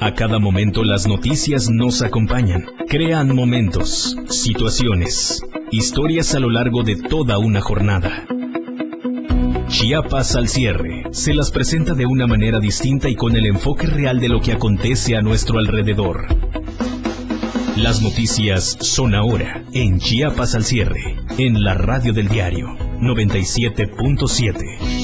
A cada momento las noticias nos acompañan, crean momentos, situaciones, historias a lo largo de toda una jornada. Chiapas al cierre se las presenta de una manera distinta y con el enfoque real de lo que acontece a nuestro alrededor. Las noticias son ahora en Chiapas al cierre, en la radio del diario 97.7.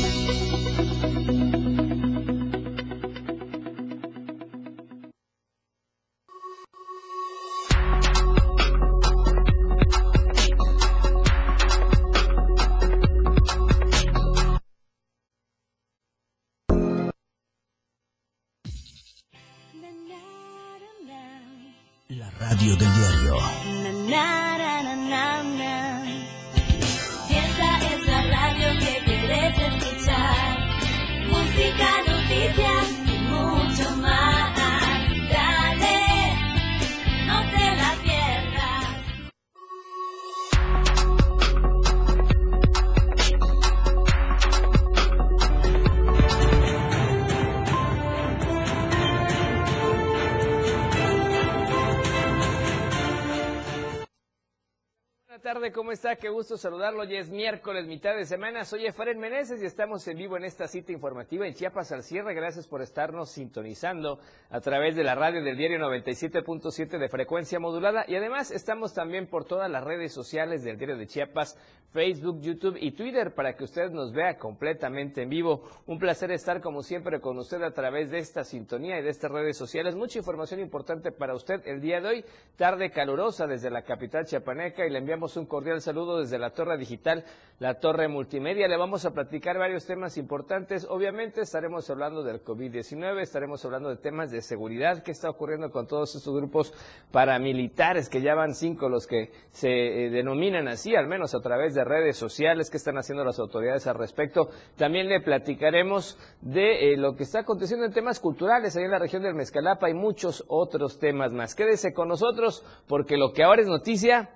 saludarlo. Hoy es miércoles, mitad de semana. Soy Efraín Meneses y estamos en vivo en esta cita informativa en Chiapas al cierre. Gracias por estarnos sintonizando a través de la radio del diario 97.7 de frecuencia modulada. Y además estamos también por todas las redes sociales del diario de Chiapas, Facebook, YouTube y Twitter para que usted nos vea completamente en vivo. Un placer estar como siempre con usted a través de esta sintonía y de estas redes sociales. Mucha información importante para usted el día de hoy. Tarde calurosa desde la capital chiapaneca y le enviamos un cordial saludo desde la Torre Digital, la Torre Multimedia. Le vamos a platicar varios temas importantes. Obviamente estaremos hablando del COVID-19, estaremos hablando de temas de seguridad, qué está ocurriendo con todos estos grupos paramilitares, que ya van cinco los que se eh, denominan así, al menos a través de redes sociales, qué están haciendo las autoridades al respecto. También le platicaremos de eh, lo que está aconteciendo en temas culturales ahí en la región del Mezcalapa y muchos otros temas más. Quédese con nosotros porque lo que ahora es noticia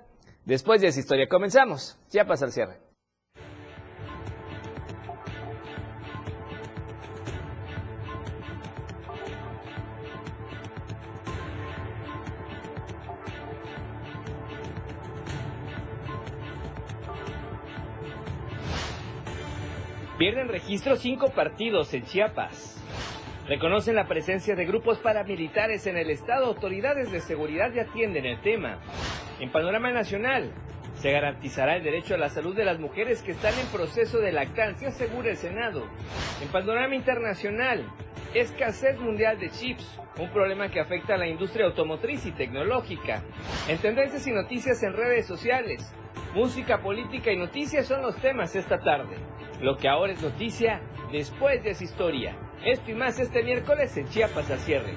Después de esa historia comenzamos. Ya pasa el cierre. Pierden registro cinco partidos en Chiapas. Reconocen la presencia de grupos paramilitares en el Estado. Autoridades de seguridad ya atienden el tema. En panorama nacional, se garantizará el derecho a la salud de las mujeres que están en proceso de lactancia, asegura el Senado. En panorama internacional, escasez mundial de chips, un problema que afecta a la industria automotriz y tecnológica. En tendencias y noticias en redes sociales, música, política y noticias son los temas esta tarde. Lo que ahora es noticia, después de esa historia. Esto y más este miércoles en Chiapas al cierre.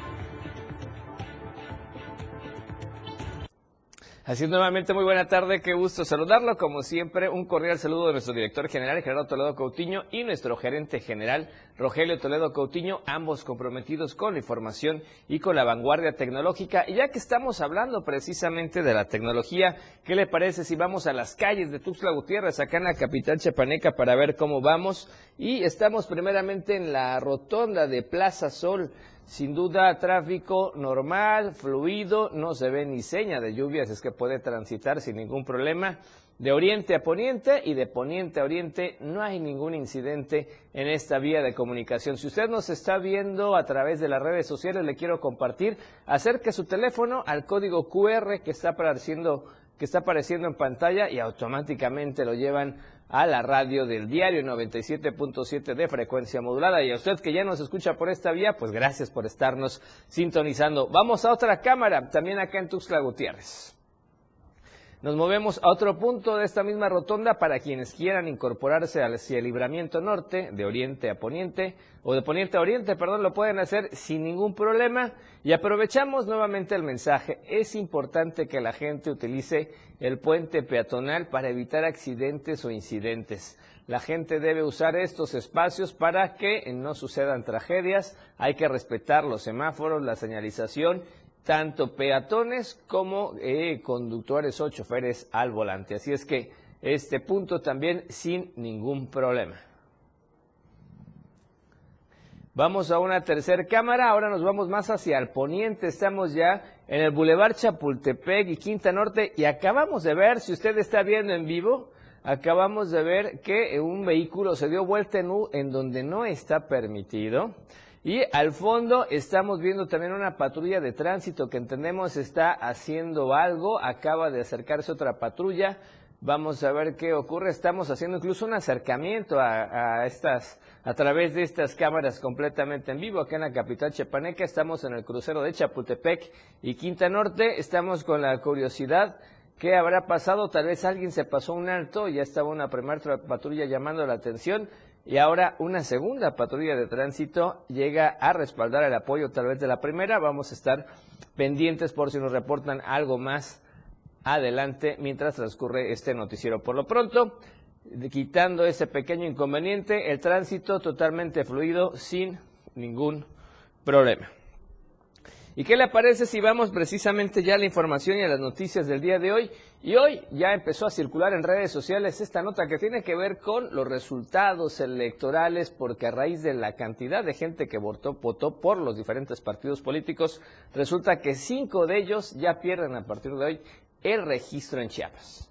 Así nuevamente muy buena tarde, qué gusto saludarlo. Como siempre, un cordial saludo de nuestro director general, Gerardo Toledo Coutinho, y nuestro gerente general, Rogelio Toledo Coutinho, ambos comprometidos con la información y con la vanguardia tecnológica. Y ya que estamos hablando precisamente de la tecnología, ¿qué le parece si vamos a las calles de Tuxtla Gutiérrez, acá en la capital chapaneca, para ver cómo vamos? Y estamos primeramente en la rotonda de Plaza Sol. Sin duda, tráfico normal, fluido, no se ve ni seña de lluvias, es que puede transitar sin ningún problema. De oriente a poniente y de poniente a oriente no hay ningún incidente en esta vía de comunicación. Si usted nos está viendo a través de las redes sociales, le quiero compartir, acerque su teléfono al código QR que está apareciendo, que está apareciendo en pantalla y automáticamente lo llevan a la radio del diario 97.7 de frecuencia modulada. Y a usted que ya nos escucha por esta vía, pues gracias por estarnos sintonizando. Vamos a otra cámara, también acá en Tuxtla Gutiérrez. Nos movemos a otro punto de esta misma rotonda para quienes quieran incorporarse hacia el libramiento norte, de oriente a poniente, o de poniente a oriente, perdón, lo pueden hacer sin ningún problema. Y aprovechamos nuevamente el mensaje. Es importante que la gente utilice el puente peatonal para evitar accidentes o incidentes. La gente debe usar estos espacios para que no sucedan tragedias. Hay que respetar los semáforos, la señalización tanto peatones como eh, conductores o choferes al volante. Así es que este punto también sin ningún problema. Vamos a una tercera cámara, ahora nos vamos más hacia el poniente, estamos ya en el Boulevard Chapultepec y Quinta Norte y acabamos de ver, si usted está viendo en vivo, acabamos de ver que un vehículo se dio vuelta en U en donde no está permitido. Y al fondo estamos viendo también una patrulla de tránsito que entendemos está haciendo algo, acaba de acercarse otra patrulla, Vamos a ver qué ocurre. Estamos haciendo incluso un acercamiento a, estas, a través de estas cámaras completamente en vivo. Acá en la capital chepaneca estamos en el crucero de Chapultepec y Quinta Norte. Estamos con la curiosidad. ¿Qué habrá pasado? Tal vez alguien se pasó un alto, ya estaba una primera patrulla llamando la atención y ahora una segunda patrulla de tránsito llega a respaldar el apoyo tal vez de la primera. Vamos a estar pendientes por si nos reportan algo más adelante mientras transcurre este noticiero. Por lo pronto, quitando ese pequeño inconveniente, el tránsito totalmente fluido sin ningún problema. ¿Y qué le parece si vamos precisamente ya a la información y a las noticias del día de hoy? Y hoy ya empezó a circular en redes sociales esta nota que tiene que ver con los resultados electorales, porque a raíz de la cantidad de gente que votó, votó por los diferentes partidos políticos, resulta que cinco de ellos ya pierden a partir de hoy el registro en Chiapas.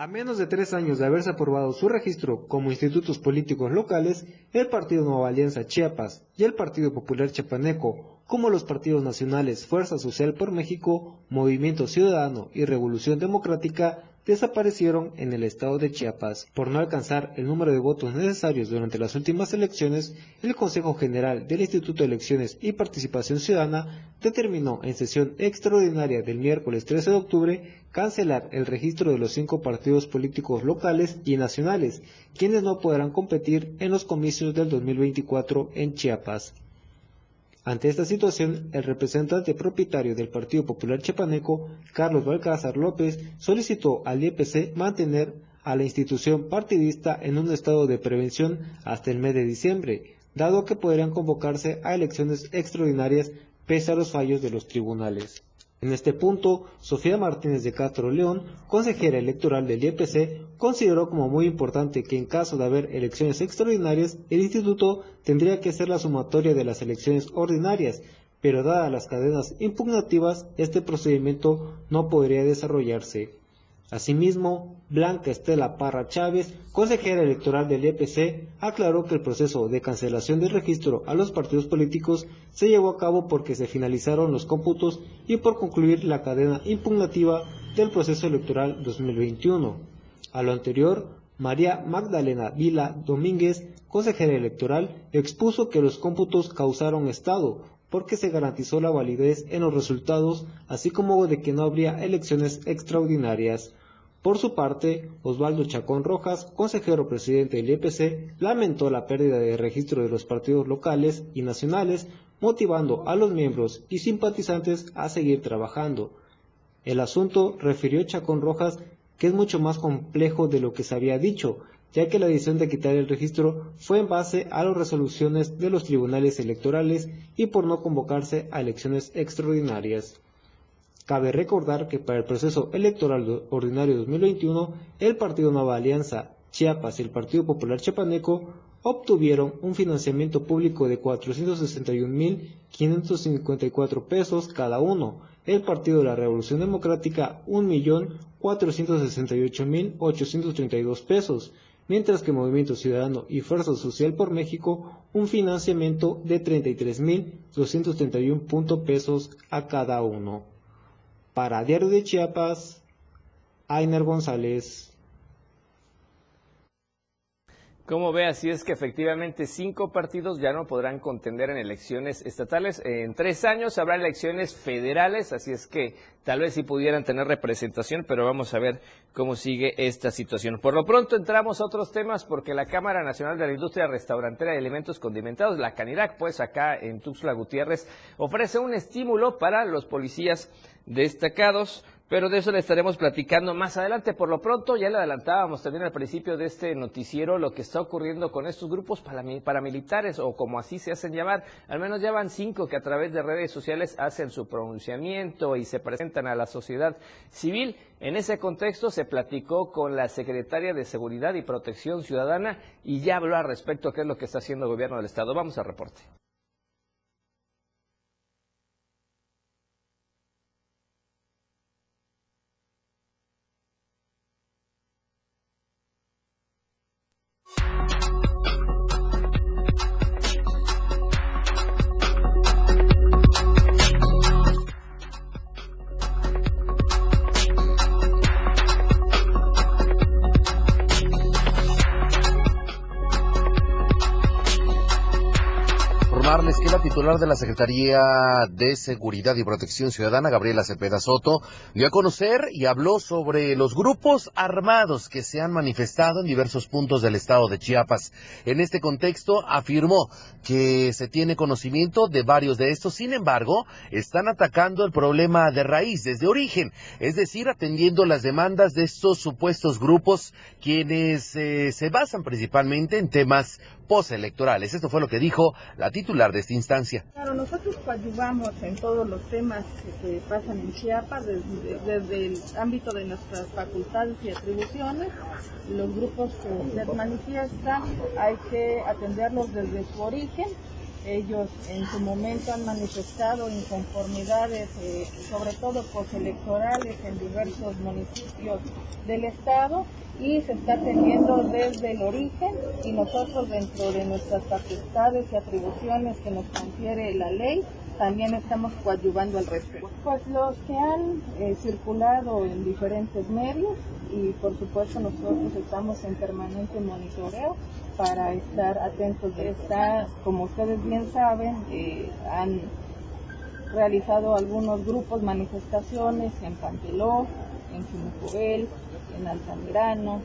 A menos de tres años de haberse aprobado su registro como institutos políticos locales, el Partido Nueva Alianza Chiapas y el Partido Popular Chiapaneco, como los partidos nacionales Fuerza Social por México, Movimiento Ciudadano y Revolución Democrática, desaparecieron en el estado de Chiapas. Por no alcanzar el número de votos necesarios durante las últimas elecciones, el Consejo General del Instituto de Elecciones y Participación Ciudadana determinó en sesión extraordinaria del miércoles 13 de octubre cancelar el registro de los cinco partidos políticos locales y nacionales, quienes no podrán competir en los comicios del 2024 en Chiapas. Ante esta situación, el representante propietario del Partido Popular Chiapaneco, Carlos Balcázar López, solicitó al IEPC mantener a la institución partidista en un estado de prevención hasta el mes de diciembre, dado que podrían convocarse a elecciones extraordinarias pese a los fallos de los tribunales. En este punto, Sofía Martínez de Castro León, consejera electoral del IEPC, consideró como muy importante que en caso de haber elecciones extraordinarias, el instituto tendría que ser la sumatoria de las elecciones ordinarias, pero dadas las cadenas impugnativas, este procedimiento no podría desarrollarse. Asimismo, Blanca Estela Parra Chávez, consejera electoral del EPC, aclaró que el proceso de cancelación del registro a los partidos políticos se llevó a cabo porque se finalizaron los cómputos y por concluir la cadena impugnativa del proceso electoral 2021. A lo anterior, María Magdalena Vila Domínguez, consejera electoral, expuso que los cómputos causaron estado, porque se garantizó la validez en los resultados, así como de que no habría elecciones extraordinarias. Por su parte, Osvaldo Chacón Rojas, consejero presidente del IPC, lamentó la pérdida de registro de los partidos locales y nacionales, motivando a los miembros y simpatizantes a seguir trabajando. El asunto, refirió Chacón Rojas, que es mucho más complejo de lo que se había dicho, ya que la decisión de quitar el registro fue en base a las resoluciones de los tribunales electorales y por no convocarse a elecciones extraordinarias. Cabe recordar que para el proceso electoral ordinario 2021, el Partido Nueva Alianza Chiapas y el Partido Popular Chiapaneco obtuvieron un financiamiento público de 461.554 pesos cada uno, el Partido de la Revolución Democrática 1.468.832 pesos, mientras que Movimiento Ciudadano y Fuerza Social por México un financiamiento de 33.231 pesos a cada uno. Para Diario de Chiapas, Ainer González. Como ve, así es que efectivamente cinco partidos ya no podrán contender en elecciones estatales. En tres años habrá elecciones federales, así es que tal vez sí pudieran tener representación, pero vamos a ver cómo sigue esta situación. Por lo pronto entramos a otros temas porque la Cámara Nacional de la Industria Restaurantera de Alimentos Condimentados, la Canirac, pues acá en Tuxtla Gutiérrez, ofrece un estímulo para los policías destacados pero de eso le estaremos platicando más adelante. Por lo pronto, ya le adelantábamos también al principio de este noticiero lo que está ocurriendo con estos grupos paramilitares o como así se hacen llamar. Al menos ya van cinco que a través de redes sociales hacen su pronunciamiento y se presentan a la sociedad civil. En ese contexto se platicó con la secretaria de Seguridad y Protección Ciudadana y ya habló al respecto qué es lo que está haciendo el gobierno del Estado. Vamos al reporte. De la Secretaría de Seguridad y Protección Ciudadana, Gabriela Cepeda Soto, dio a conocer y habló sobre los grupos armados que se han manifestado en diversos puntos del estado de Chiapas. En este contexto, afirmó que se tiene conocimiento de varios de estos, sin embargo, están atacando el problema de raíz, desde origen, es decir, atendiendo las demandas de estos supuestos grupos, quienes eh, se basan principalmente en temas postelectorales. Esto fue lo que dijo la titular de esta instancia. Claro, nosotros coadyuvamos en todos los temas que pasan en Chiapas, desde, el ámbito de nuestras facultades y atribuciones. Los grupos que se manifiestan hay que atenderlos desde su origen. Ellos en su momento han manifestado inconformidades, eh, sobre todo postelectorales, en diversos municipios del Estado y se está teniendo desde el origen y nosotros dentro de nuestras facultades y atribuciones que nos confiere la ley también estamos coadyuvando al respecto. Pues los que han eh, circulado en diferentes medios y por supuesto nosotros estamos en permanente monitoreo para estar atentos. Está, como ustedes bien saben, eh, han realizado algunos grupos, manifestaciones en Panteló, en Chimucuel, en Altamirano,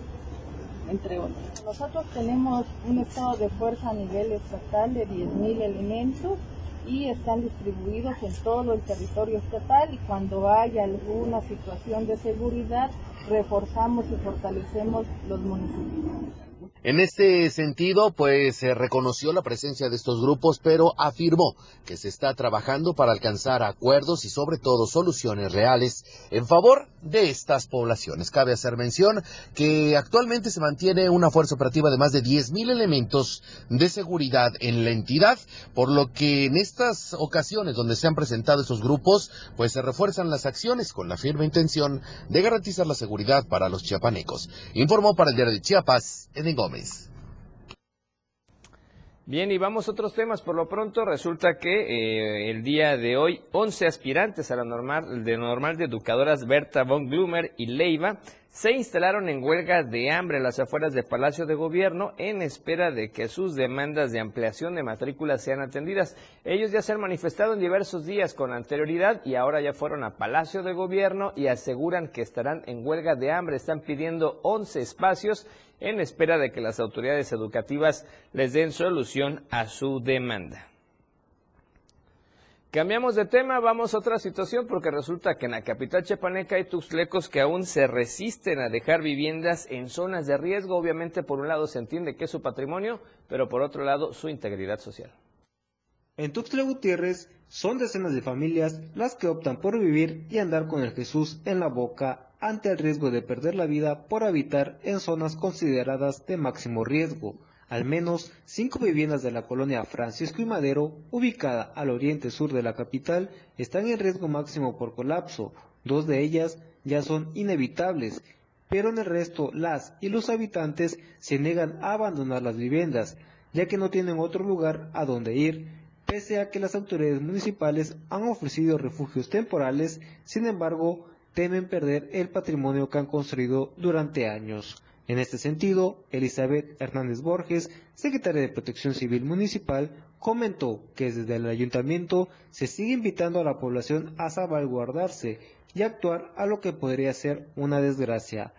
entre otros. Nosotros tenemos un estado de fuerza a nivel estatal de 10.000 elementos y están distribuidos en todo el territorio estatal y cuando hay alguna situación de seguridad reforzamos y fortalecemos los municipios. En este sentido, pues se reconoció la presencia de estos grupos, pero afirmó que se está trabajando para alcanzar acuerdos y sobre todo soluciones reales en favor de estas poblaciones. Cabe hacer mención que actualmente se mantiene una fuerza operativa de más de 10.000 elementos de seguridad en la entidad, por lo que en estas ocasiones donde se han presentado estos grupos, pues se refuerzan las acciones con la firme intención de garantizar la seguridad para los chiapanecos. Informó para el diario de Chiapas, Eden Gómez. Bien, y vamos a otros temas. Por lo pronto, resulta que eh, el día de hoy, 11 aspirantes a la normal de normal de educadoras Berta von Blumer y Leiva se instalaron en huelga de hambre a las afueras del Palacio de Gobierno en espera de que sus demandas de ampliación de matrículas sean atendidas. Ellos ya se han manifestado en diversos días con anterioridad y ahora ya fueron a Palacio de Gobierno y aseguran que estarán en huelga de hambre. Están pidiendo 11 espacios en espera de que las autoridades educativas les den solución a su demanda. Cambiamos de tema, vamos a otra situación porque resulta que en la capital chepaneca hay tuxtlecos que aún se resisten a dejar viviendas en zonas de riesgo. Obviamente por un lado se entiende que es su patrimonio, pero por otro lado su integridad social. En Tuxtla Gutiérrez son decenas de familias las que optan por vivir y andar con el Jesús en la boca ante el riesgo de perder la vida por habitar en zonas consideradas de máximo riesgo. Al menos cinco viviendas de la colonia Francisco y Madero, ubicada al oriente sur de la capital, están en riesgo máximo por colapso. Dos de ellas ya son inevitables, pero en el resto las y los habitantes se niegan a abandonar las viviendas, ya que no tienen otro lugar a donde ir, pese a que las autoridades municipales han ofrecido refugios temporales, sin embargo, temen perder el patrimonio que han construido durante años. En este sentido, Elizabeth Hernández Borges, secretaria de Protección Civil Municipal, comentó que desde el ayuntamiento se sigue invitando a la población a salvaguardarse y actuar a lo que podría ser una desgracia.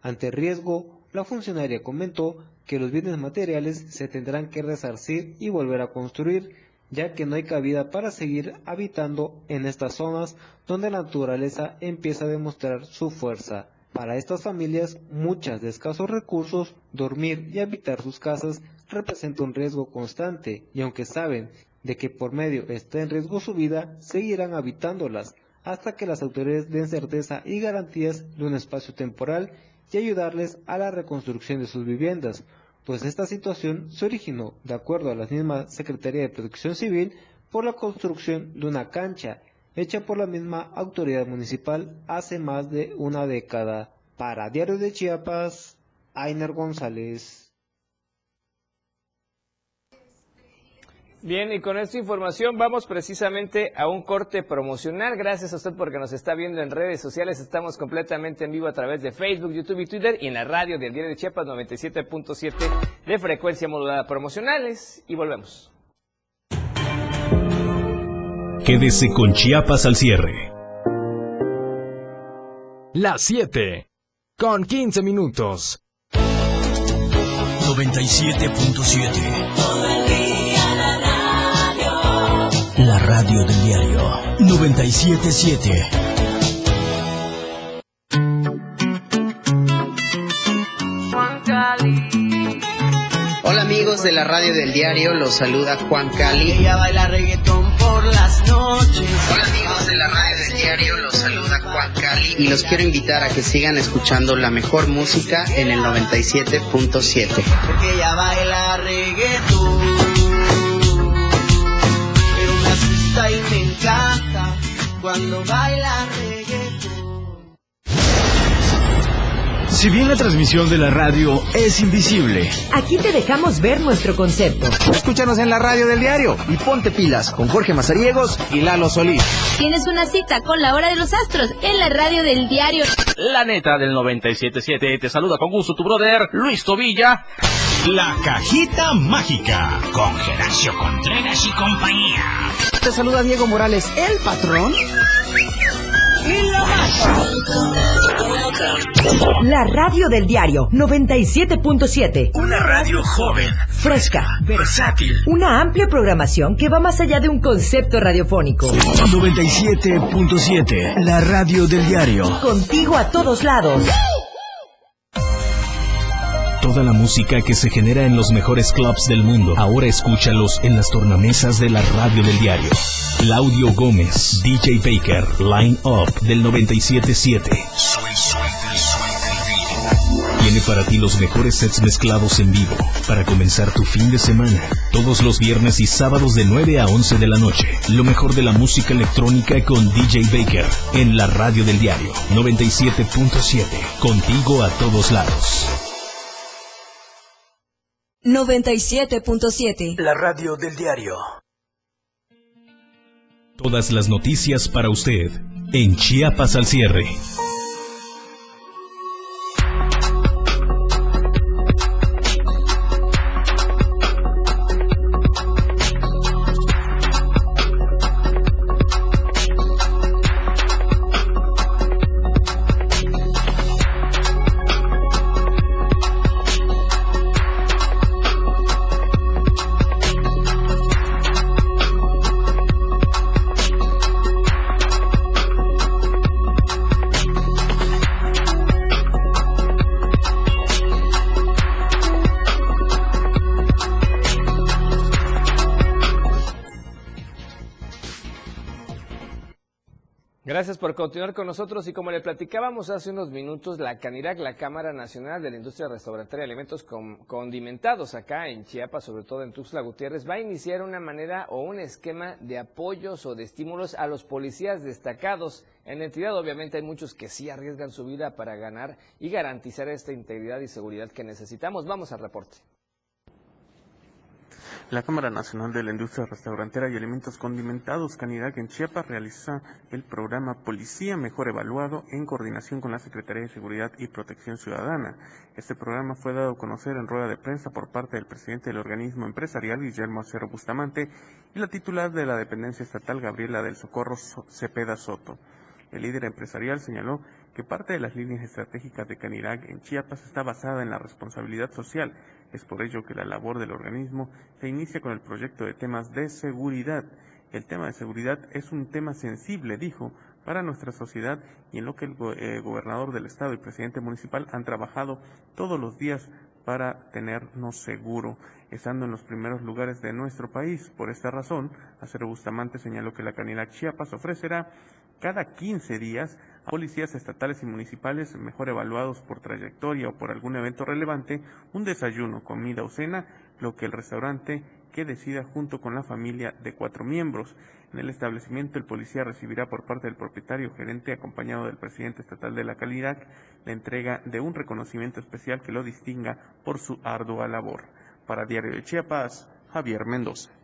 Ante el riesgo, la funcionaria comentó que los bienes materiales se tendrán que resarcir y volver a construir, ya que no hay cabida para seguir habitando en estas zonas donde la naturaleza empieza a demostrar su fuerza. Para estas familias, muchas de escasos recursos, dormir y habitar sus casas representa un riesgo constante, y aunque saben de que por medio está en riesgo su vida, seguirán habitándolas hasta que las autoridades den certeza y garantías de un espacio temporal y ayudarles a la reconstrucción de sus viviendas, pues esta situación se originó, de acuerdo a la misma Secretaría de Protección Civil, por la construcción de una cancha hecha por la misma autoridad municipal hace más de una década. Para Diario de Chiapas, Ainer González. Bien, y con esta información vamos precisamente a un corte promocional. Gracias a usted porque nos está viendo en redes sociales. Estamos completamente en vivo a través de Facebook, YouTube y Twitter y en la radio del Diario de Chiapas 97.7 de frecuencia modulada promocionales. Y volvemos. Quédese con Chiapas al cierre. Las 7 con 15 minutos. 97.7 la radio del diario 977. Amigos de la radio del diario, los saluda Juan Cali. Ella baila reggaetón por las noches. Hola amigos de la radio del diario, los saluda Juan Cali. Y los quiero invitar a que sigan escuchando la mejor música en el 97.7. Porque ella baila reggaetón. y me encanta cuando baila reggaetón. Si bien la transmisión de la radio es invisible, aquí te dejamos ver nuestro concepto. Escúchanos en la radio del diario y ponte pilas con Jorge Mazariegos y Lalo Solís. Tienes una cita con la hora de los astros en la radio del diario. La neta del 977 te saluda con gusto tu brother Luis Tobilla. La cajita mágica con Geracio Contreras y compañía. Te saluda Diego Morales, el patrón. Y la La radio del diario 97.7. Una radio joven, fresca, versátil. Una amplia programación que va más allá de un concepto radiofónico. 97.7. La radio del diario. Contigo a todos lados. Toda la música que se genera en los mejores clubs del mundo, ahora escúchalos en las tornamesas de la radio del diario. Claudio Gómez, DJ Baker, Line Up del 977. Tiene para ti los mejores sets mezclados en vivo para comenzar tu fin de semana. Todos los viernes y sábados de 9 a 11 de la noche. Lo mejor de la música electrónica con DJ Baker en la radio del diario 97.7. Contigo a todos lados. 97.7. La radio del diario. Todas las noticias para usted en Chiapas al cierre. Por continuar con nosotros y como le platicábamos hace unos minutos, la CANIRAC, la Cámara Nacional de la Industria Restaurantera de Alimentos Condimentados acá en Chiapas, sobre todo en Tuxtla Gutiérrez, va a iniciar una manera o un esquema de apoyos o de estímulos a los policías destacados en la entidad. Obviamente hay muchos que sí arriesgan su vida para ganar y garantizar esta integridad y seguridad que necesitamos. Vamos al reporte. La Cámara Nacional de la Industria Restaurantera y Alimentos Condimentados, Canidad en Chiapas, realiza el programa Policía Mejor Evaluado en coordinación con la Secretaría de Seguridad y Protección Ciudadana. Este programa fue dado a conocer en rueda de prensa por parte del presidente del organismo empresarial, Guillermo Acero Bustamante, y la titular de la dependencia estatal, Gabriela del Socorro Cepeda Soto. El líder empresarial señaló que parte de las líneas estratégicas de Canirac en Chiapas está basada en la responsabilidad social. Es por ello que la labor del organismo se inicia con el proyecto de temas de seguridad. El tema de seguridad es un tema sensible, dijo, para nuestra sociedad y en lo que el eh, gobernador del estado y presidente municipal han trabajado todos los días para tenernos seguro, estando en los primeros lugares de nuestro país. Por esta razón, Acero Bustamante señaló que la Canirac Chiapas ofrecerá cada 15 días policías estatales y municipales mejor evaluados por trayectoria o por algún evento relevante un desayuno, comida o cena, lo que el restaurante que decida junto con la familia de cuatro miembros. En el establecimiento, el policía recibirá por parte del propietario gerente, acompañado del presidente estatal de la calidad, la entrega de un reconocimiento especial que lo distinga por su ardua labor. Para Diario de Chiapas, Javier Mendoza.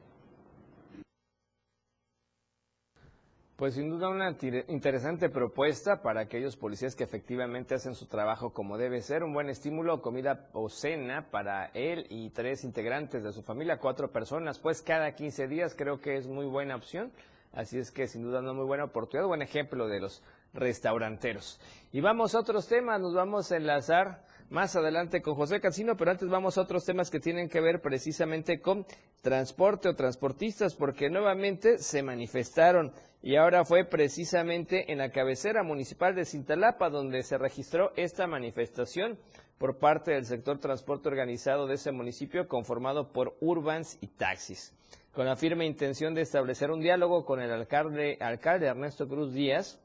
Pues sin duda una interesante propuesta para aquellos policías que efectivamente hacen su trabajo como debe ser, un buen estímulo, comida o cena para él y tres integrantes de su familia, cuatro personas, pues cada 15 días creo que es muy buena opción, así es que sin duda una muy buena oportunidad, buen ejemplo de los restauranteros. Y vamos a otros temas, nos vamos a enlazar más adelante con José Cancino, pero antes vamos a otros temas que tienen que ver precisamente con transporte o transportistas, porque nuevamente se manifestaron y ahora fue precisamente en la cabecera municipal de Cintalapa donde se registró esta manifestación por parte del sector transporte organizado de ese municipio conformado por urbans y taxis. Con la firme intención de establecer un diálogo con el alcalde, alcalde Ernesto Cruz Díaz,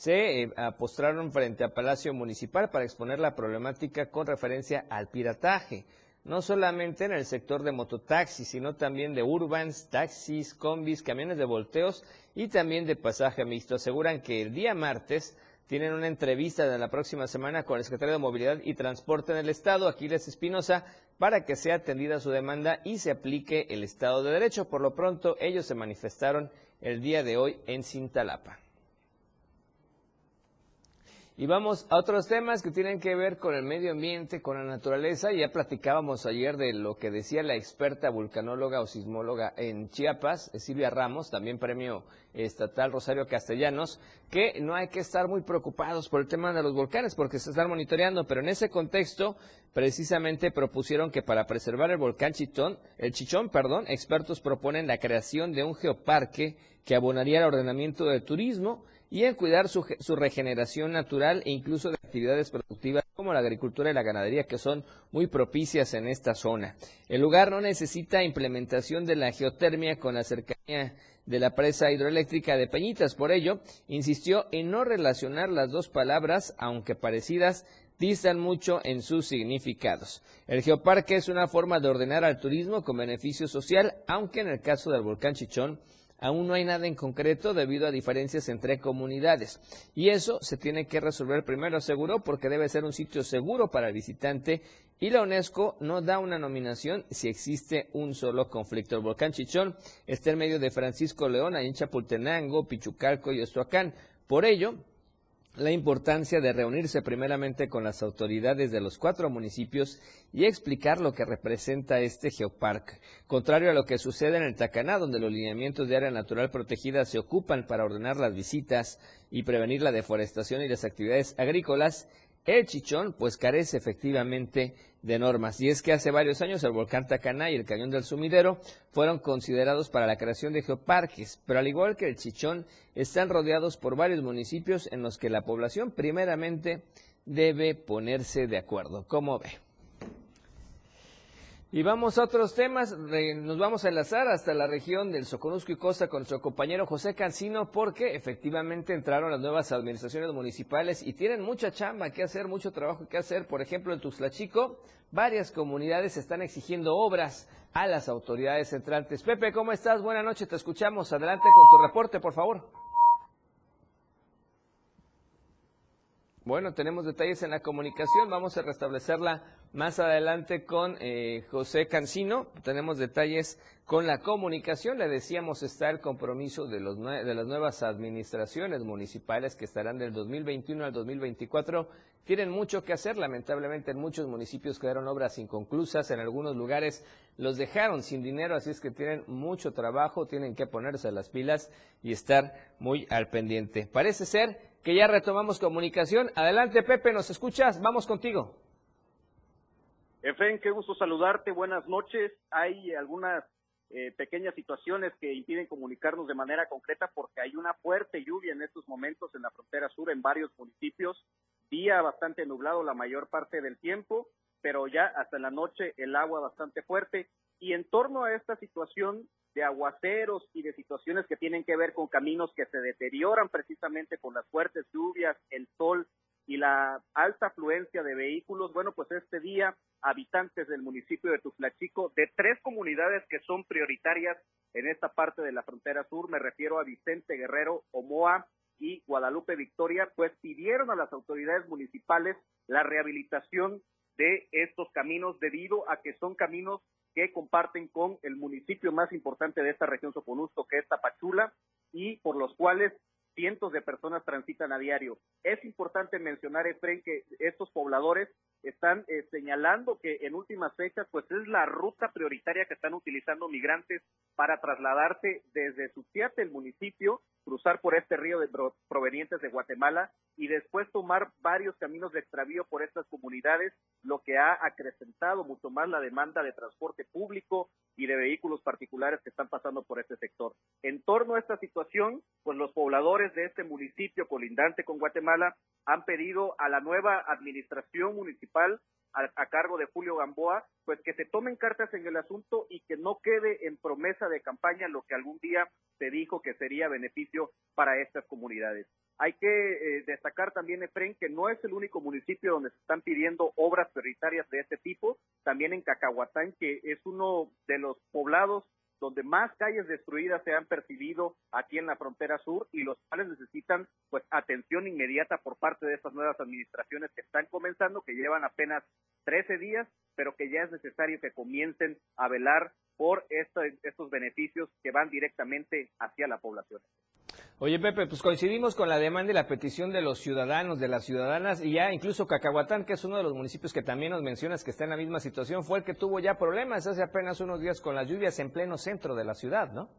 se eh, apostraron frente a Palacio Municipal para exponer la problemática con referencia al pirataje, no solamente en el sector de mototaxis, sino también de urbans, taxis, combis, camiones de volteos y también de pasaje mixto. Aseguran que el día martes tienen una entrevista de la próxima semana con el secretario de Movilidad y Transporte en el Estado, Aquiles Espinosa, para que sea atendida su demanda y se aplique el Estado de Derecho. Por lo pronto, ellos se manifestaron el día de hoy en Cintalapa. Y vamos a otros temas que tienen que ver con el medio ambiente, con la naturaleza. Ya platicábamos ayer de lo que decía la experta vulcanóloga o sismóloga en Chiapas, Silvia Ramos, también premio estatal Rosario Castellanos, que no hay que estar muy preocupados por el tema de los volcanes porque se están monitoreando, pero en ese contexto precisamente propusieron que para preservar el volcán Chichón, el Chichón, perdón, expertos proponen la creación de un geoparque que abonaría al ordenamiento del turismo y en cuidar su, regeneración natural e incluso de actividades productivas como la agricultura y la ganadería que son muy propicias en esta zona. El lugar no necesita implementación de la geotermia con la cercanía de la presa hidroeléctrica de Peñitas. Por ello, insistió en no relacionar las dos palabras, aunque parecidas, distan mucho en sus significados. El geoparque es una forma de ordenar al turismo con beneficio social, aunque en el caso del volcán Chichón, aún no hay nada en concreto debido a diferencias entre comunidades. Y eso se tiene que resolver primero, aseguró, porque debe ser un sitio seguro para el visitante y la UNESCO no da una nominación si existe un solo conflicto. El volcán Chichón está en medio de Francisco León, en Chapultenango, Pichucalco y Ostoacán. Por ello, la importancia de reunirse primeramente con las autoridades de los cuatro municipios y explicar lo que representa este geoparque. Contrario a lo que sucede en el Tacaná, donde los lineamientos de área natural protegida se ocupan para ordenar las visitas y prevenir la deforestación y las actividades agrícolas, el Chichón pues carece efectivamente de normas. Y es que hace varios años el volcán Tacaná y el cañón del Sumidero fueron considerados para la creación de geoparques, pero al igual que el Chichón, están rodeados por varios municipios en los que la población primeramente debe ponerse de acuerdo. ¿Cómo ve? Y vamos a otros temas, nos vamos a enlazar hasta la región del Soconusco y Costa con nuestro compañero José Cancino porque efectivamente entraron las nuevas administraciones municipales y tienen mucha chamba que hacer, mucho trabajo que hacer. Por ejemplo, en Tuxtla Chico, varias comunidades están exigiendo obras a las autoridades entrantes. Pepe, ¿cómo estás? Buenas noches, te escuchamos. Adelante con tu reporte, por favor. Bueno, tenemos detalles en la comunicación, vamos a restablecerla más adelante con eh, José Cancino. Tenemos detalles con la comunicación. Le decíamos está el compromiso de, los de las nuevas administraciones municipales que estarán del 2021 al 2024. Tienen mucho que hacer. Lamentablemente en muchos municipios quedaron obras inconclusas. En algunos lugares los dejaron sin dinero. Así es que tienen mucho trabajo. Tienen que ponerse las pilas y estar muy al pendiente. Parece ser que ya retomamos comunicación. Adelante, Pepe, ¿nos escuchas? Vamos contigo. Efren, qué gusto saludarte. Buenas noches. Hay algunas eh, pequeñas situaciones que impiden comunicarnos de manera concreta porque hay una fuerte lluvia en estos momentos en la frontera sur en varios municipios. Día bastante nublado la mayor parte del tiempo, pero ya hasta la noche el agua bastante fuerte. Y en torno a esta situación, de aguaceros y de situaciones que tienen que ver con caminos que se deterioran precisamente con las fuertes lluvias, el sol y la alta afluencia de vehículos. Bueno, pues este día habitantes del municipio de Tuflachico, de tres comunidades que son prioritarias en esta parte de la frontera sur, me refiero a Vicente Guerrero, Omoa y Guadalupe Victoria, pues pidieron a las autoridades municipales la rehabilitación de estos caminos debido a que son caminos que comparten con el municipio más importante de esta región Soconusco, que es Tapachula, y por los cuales cientos de personas transitan a diario. Es importante mencionar, Efren, que estos pobladores están eh, señalando que en últimas fechas, pues es la ruta prioritaria que están utilizando migrantes para trasladarse desde Suciate, el municipio, cruzar por este río de provenientes de Guatemala y después tomar varios caminos de extravío por estas comunidades, lo que ha acrecentado mucho más la demanda de transporte público y de vehículos particulares que están pasando por este sector. En torno a esta situación, pues los pobladores de este municipio colindante con Guatemala han pedido a la nueva administración municipal a, cargo de Julio Gamboa, pues que se tomen cartas en el asunto y que no quede en promesa de campaña lo que algún día se dijo que sería beneficio para estas comunidades. Hay que eh, destacar también, Efren, que no es el único municipio donde se están pidiendo obras prioritarias de este tipo, también en Cacahuatán, que es uno de los poblados donde más calles destruidas se han percibido aquí en la frontera sur y los cuales necesitan pues atención inmediata por parte de estas nuevas administraciones que están comenzando, que llevan apenas 13 días, pero que ya es necesario que comiencen a velar por estos beneficios que van directamente hacia la población. Oye, Pepe, pues coincidimos con la demanda y la petición de los ciudadanos, de las ciudadanas, y ya incluso Cacahuatán, que es uno de los municipios que también nos mencionas que está en la misma situación, fue el que tuvo ya problemas hace apenas unos días con las lluvias en pleno centro de la ciudad, ¿no?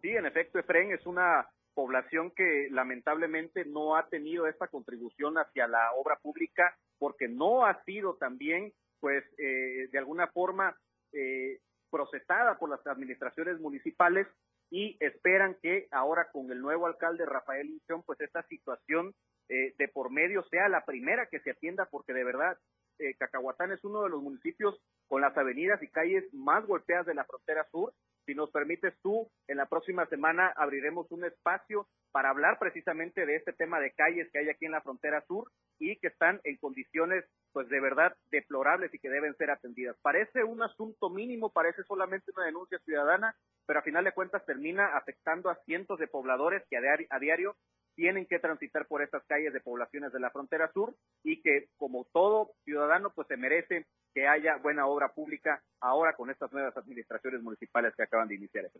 Sí, en efecto, Efren, es una población que lamentablemente no ha tenido esta contribución hacia la obra pública porque no ha sido también, pues, eh, de alguna forma eh, procesada por las administraciones municipales y esperan que ahora con el nuevo alcalde Rafael Inchón, pues esta situación eh, de por medio sea la primera que se atienda, porque de verdad eh, Cacahuatán es uno de los municipios con las avenidas y calles más golpeadas de la frontera sur. Si nos permites tú, en la próxima semana abriremos un espacio para hablar precisamente de este tema de calles que hay aquí en la frontera sur y que están en condiciones pues de verdad deplorables y que deben ser atendidas. Parece un asunto mínimo, parece solamente una denuncia ciudadana, pero a final de cuentas termina afectando a cientos de pobladores que a diario, tienen que transitar por estas calles de poblaciones de la frontera sur y que como todo ciudadano pues se merece que haya buena obra pública ahora con estas nuevas administraciones municipales que acaban de iniciar.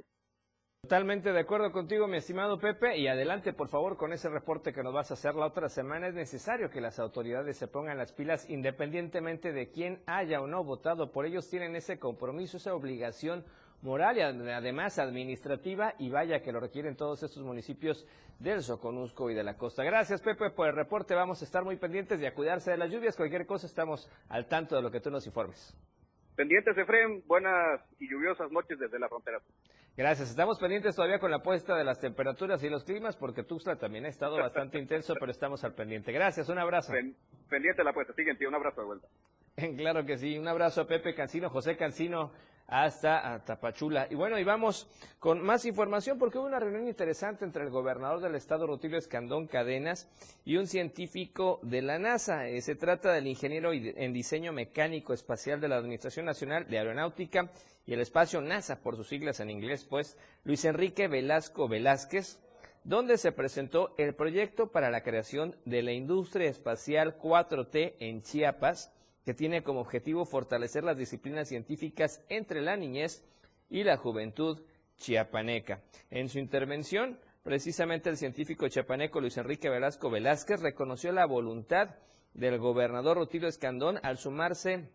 Totalmente de acuerdo contigo, mi estimado Pepe, y adelante por favor con ese reporte que nos vas a hacer la otra semana. Es necesario que las autoridades se pongan las pilas independientemente de quién haya o no votado por ellos, tienen ese compromiso, esa obligación moral y además administrativa y vaya que lo requieren todos estos municipios del Soconusco y de la costa. Gracias Pepe por el reporte, vamos a estar muy pendientes y a cuidarse de las lluvias, cualquier cosa estamos al tanto de lo que tú nos informes. Pendientes, Efren. Buenas y lluviosas noches desde la frontera. Gracias. Estamos pendientes todavía con la puesta de las temperaturas y los climas, porque Tuxtla también ha estado bastante intenso, pero estamos al pendiente. Gracias, un abrazo. pendiente la puesta. Siguiente, un abrazo de vuelta. Claro que sí. Un abrazo a Pepe Cancino, José Cancino, hasta Tapachula. Y bueno, y vamos con más información porque hubo una reunión interesante entre el gobernador del estado, Rutilio Escandón Cadenas, y un científico de la NASA. Eh, se trata del ingeniero en diseño mecánico espacial de la Administración Nacional de Aeronáutica y el Espacio NASA, por sus siglas en inglés, pues, Luis Enrique Velasco Velázquez. donde se presentó el proyecto para la creación de la industria espacial 4T en Chiapas, que tiene como objetivo fortalecer las disciplinas científicas entre la niñez y la juventud chiapaneca. En su intervención, precisamente el científico chiapaneco Luis Enrique Velasco Velázquez reconoció la voluntad del gobernador Rutilio Escandón al sumarse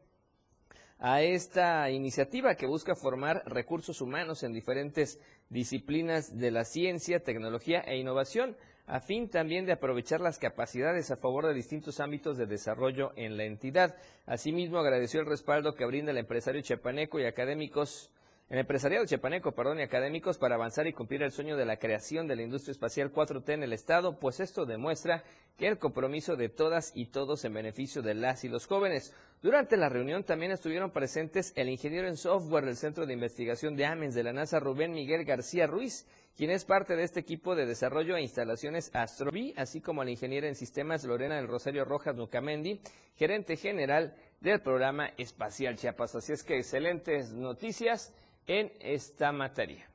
a esta iniciativa que busca formar recursos humanos en diferentes disciplinas de la ciencia, tecnología e innovación, a fin también de aprovechar las capacidades a favor de distintos ámbitos de desarrollo en la entidad. Asimismo, agradeció el respaldo que brinda el empresario chiapaneco y académicos el empresariado chiapaneco, perdón, y académicos para avanzar y cumplir el sueño de la creación de la industria espacial 4T en el Estado, pues esto demuestra que el compromiso de todas y todos en beneficio de las y los jóvenes. Durante la reunión también estuvieron presentes el ingeniero en software del Centro de Investigación de AMENS de la NASA, Rubén Miguel García Ruiz, quien es parte de este equipo de desarrollo e instalaciones Astrobi, así como la ingeniera en sistemas Lorena del Rosario Rojas Nucamendi, gerente general del programa espacial Chiapas. Así es que excelentes noticias en esta materia.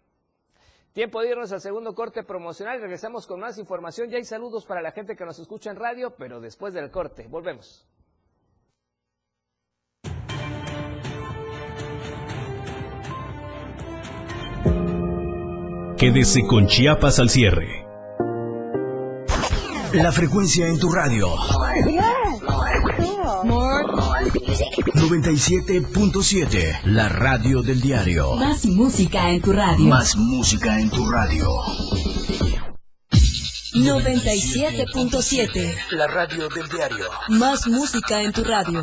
Tiempo de irnos al segundo corte promocional. Regresamos con más información. Ya hay saludos para la gente que nos escucha en radio, pero después del corte. Volvemos. Quédese con Chiapas al cierre. La frecuencia en tu radio. 97.7, la radio del diario. Más música en tu radio. Más música en tu radio. 97.7, La radio del diario. más música en tu radio.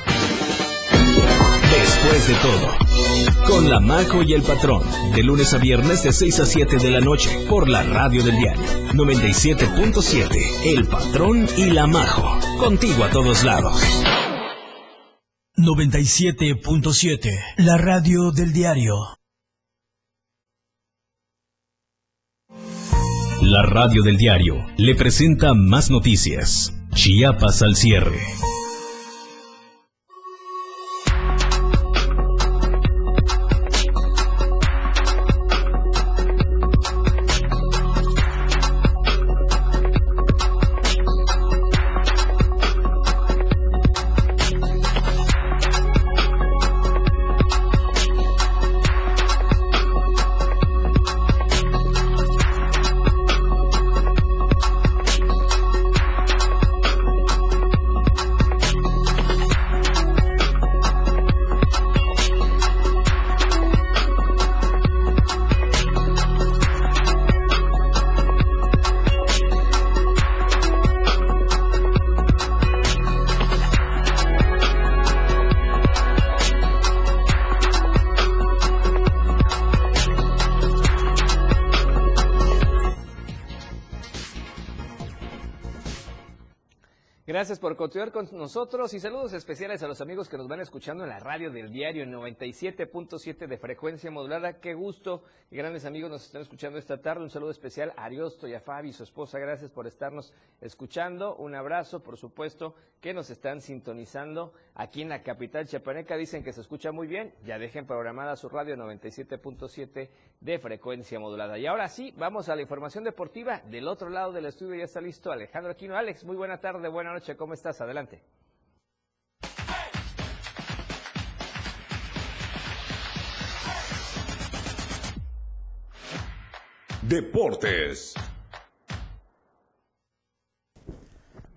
De todo, con La Majo y el Patrón, de lunes a viernes de 6 a 7 de la noche, por la radio del diario 97.7, El Patrón y La Majo, contigo a todos lados. 97.7, la radio del diario. La radio del diario le presenta más noticias. Chiapas al cierre. Continuar con nosotros y saludos especiales a los amigos que nos van escuchando en la radio del diario 97.7 de frecuencia modulada. Qué gusto grandes amigos nos están escuchando esta tarde. Un saludo especial a Ariosto y a Fabi, su esposa. Gracias por estarnos escuchando. Un abrazo, por supuesto, que nos están sintonizando aquí en la capital chiapaneca. Dicen que se escucha muy bien. Ya dejen programada su radio 97.7 de frecuencia modulada. Y ahora sí, vamos a la información deportiva. Del otro lado del estudio ya está listo Alejandro Aquino. Alex, muy buena tarde, buena noche. ¿Cómo estás? Adelante. Deportes.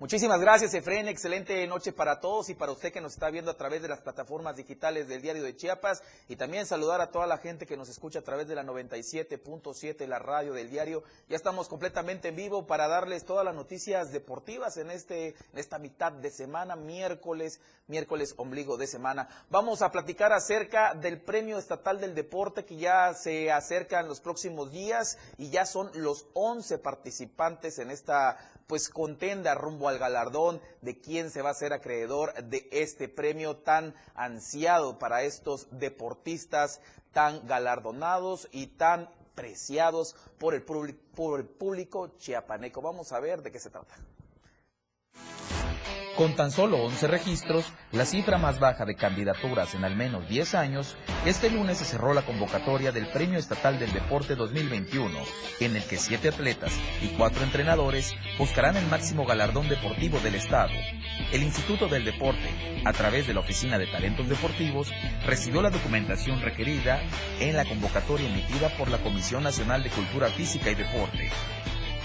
Muchísimas gracias, Efren. Excelente noche para todos y para usted que nos está viendo a través de las plataformas digitales del Diario de Chiapas. Y también saludar a toda la gente que nos escucha a través de la 97.7, la radio del diario. Ya estamos completamente en vivo para darles todas las noticias deportivas en, este, en esta mitad de semana, miércoles, miércoles ombligo de semana. Vamos a platicar acerca del Premio Estatal del Deporte que ya se acerca en los próximos días y ya son los 11 participantes en esta pues contenda rumbo al galardón de quién se va a ser acreedor de este premio tan ansiado para estos deportistas tan galardonados y tan preciados por el, por el público chiapaneco. Vamos a ver de qué se trata. Con tan solo 11 registros, la cifra más baja de candidaturas en al menos 10 años, este lunes se cerró la convocatoria del Premio Estatal del Deporte 2021, en el que 7 atletas y 4 entrenadores buscarán el máximo galardón deportivo del Estado. El Instituto del Deporte, a través de la Oficina de Talentos Deportivos, recibió la documentación requerida en la convocatoria emitida por la Comisión Nacional de Cultura Física y Deporte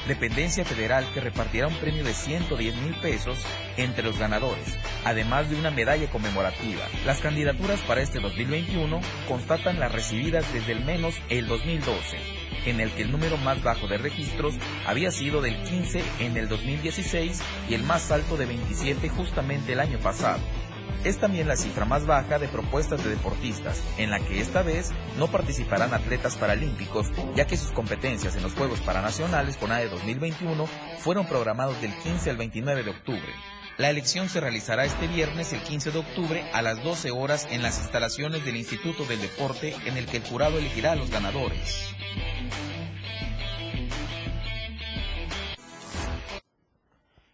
dependencia federal que repartirá un premio de 110 mil pesos entre los ganadores, además de una medalla conmemorativa. Las candidaturas para este 2021 constatan las recibidas desde el menos el 2012 en el que el número más bajo de registros había sido del 15 en el 2016 y el más alto de 27 justamente el año pasado. Es también la cifra más baja de propuestas de deportistas, en la que esta vez no participarán atletas paralímpicos, ya que sus competencias en los Juegos Paranacionales CONADE 2021 fueron programados del 15 al 29 de octubre. La elección se realizará este viernes el 15 de octubre a las 12 horas en las instalaciones del Instituto del Deporte en el que el jurado elegirá a los ganadores.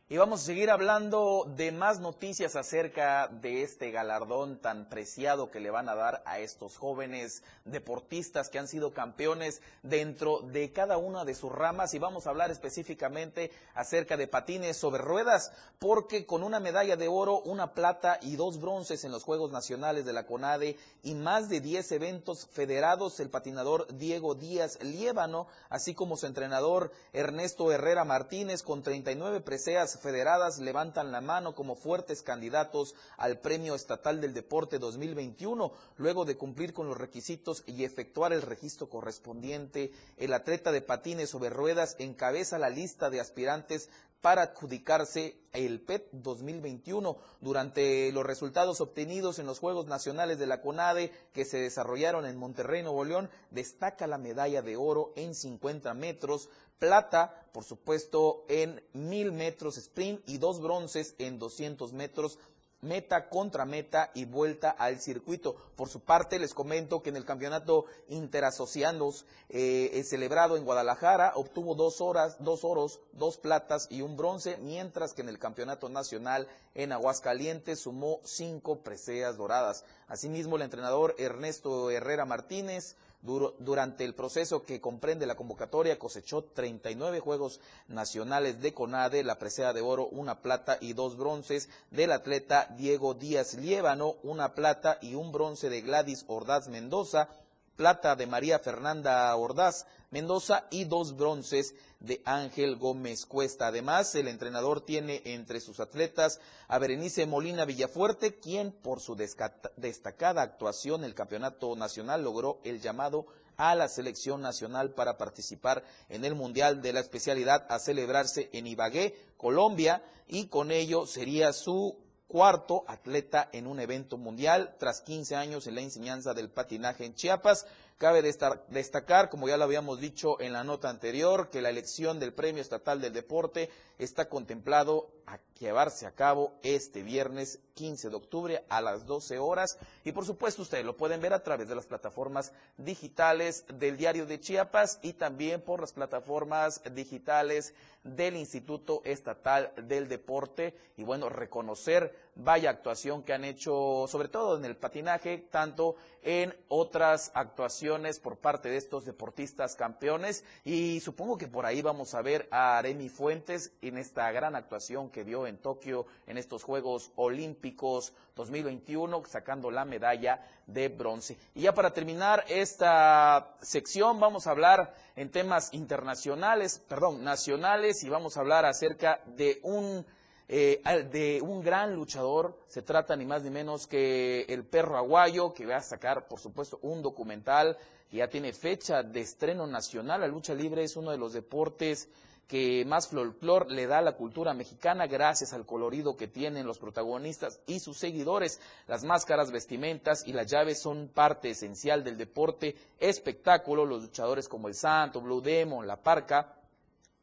Y vamos a seguir hablando de más noticias acerca de este galardón tan preciado que le van a dar a estos jóvenes deportistas que han sido campeones dentro de cada una de sus ramas. Y vamos a hablar específicamente acerca de patines sobre ruedas, porque con una medalla de oro, una plata y dos bronces en los Juegos Nacionales de la CONADE y más de 10 eventos federados, el patinador Diego Díaz Liébano, así como su entrenador Ernesto Herrera Martínez, con 39 preseas federadas levantan la mano como fuertes candidatos al Premio Estatal del Deporte 2021, luego de cumplir con los requisitos y efectuar el registro correspondiente. El atleta de patines sobre ruedas encabeza la lista de aspirantes para adjudicarse el PET 2021. Durante los resultados obtenidos en los Juegos Nacionales de la CONADE que se desarrollaron en Monterrey, Nuevo León, destaca la medalla de oro en 50 metros, plata, por supuesto, en 1000 metros sprint y dos bronces en 200 metros meta contra meta y vuelta al circuito. Por su parte, les comento que en el campeonato interasociandos eh, celebrado en Guadalajara obtuvo dos horas, dos oros, dos platas y un bronce, mientras que en el campeonato nacional en Aguascalientes sumó cinco preseas doradas. Asimismo, el entrenador Ernesto Herrera Martínez durante el proceso que comprende la convocatoria cosechó 39 Juegos Nacionales de CONADE, la presea de oro, una plata y dos bronces del atleta Diego Díaz Liébano, una plata y un bronce de Gladys Ordaz Mendoza, plata de María Fernanda Ordaz Mendoza y dos bronces de Ángel Gómez Cuesta. Además, el entrenador tiene entre sus atletas a Berenice Molina Villafuerte, quien por su destacada actuación en el Campeonato Nacional logró el llamado a la selección nacional para participar en el Mundial de la especialidad a celebrarse en Ibagué, Colombia, y con ello sería su cuarto atleta en un evento mundial tras 15 años en la enseñanza del patinaje en Chiapas. Cabe destacar, como ya lo habíamos dicho en la nota anterior, que la elección del Premio Estatal del Deporte está contemplado a llevarse a cabo este viernes 15 de octubre a las 12 horas. Y por supuesto ustedes lo pueden ver a través de las plataformas digitales del Diario de Chiapas y también por las plataformas digitales del Instituto Estatal del Deporte. Y bueno, reconocer vaya actuación que han hecho, sobre todo en el patinaje, tanto en otras actuaciones por parte de estos deportistas campeones y supongo que por ahí vamos a ver a Aremi Fuentes en esta gran actuación que dio en Tokio en estos Juegos Olímpicos 2021 sacando la medalla de bronce. Y ya para terminar esta sección vamos a hablar en temas internacionales, perdón, nacionales y vamos a hablar acerca de un eh, de un gran luchador. Se trata ni más ni menos que el perro aguayo, que va a sacar, por supuesto, un documental que ya tiene fecha de estreno nacional. La lucha libre es uno de los deportes que más folclor le da a la cultura mexicana gracias al colorido que tienen los protagonistas y sus seguidores. Las máscaras, vestimentas y las llaves son parte esencial del deporte espectáculo. Los luchadores como el Santo, Blue Demon, La Parca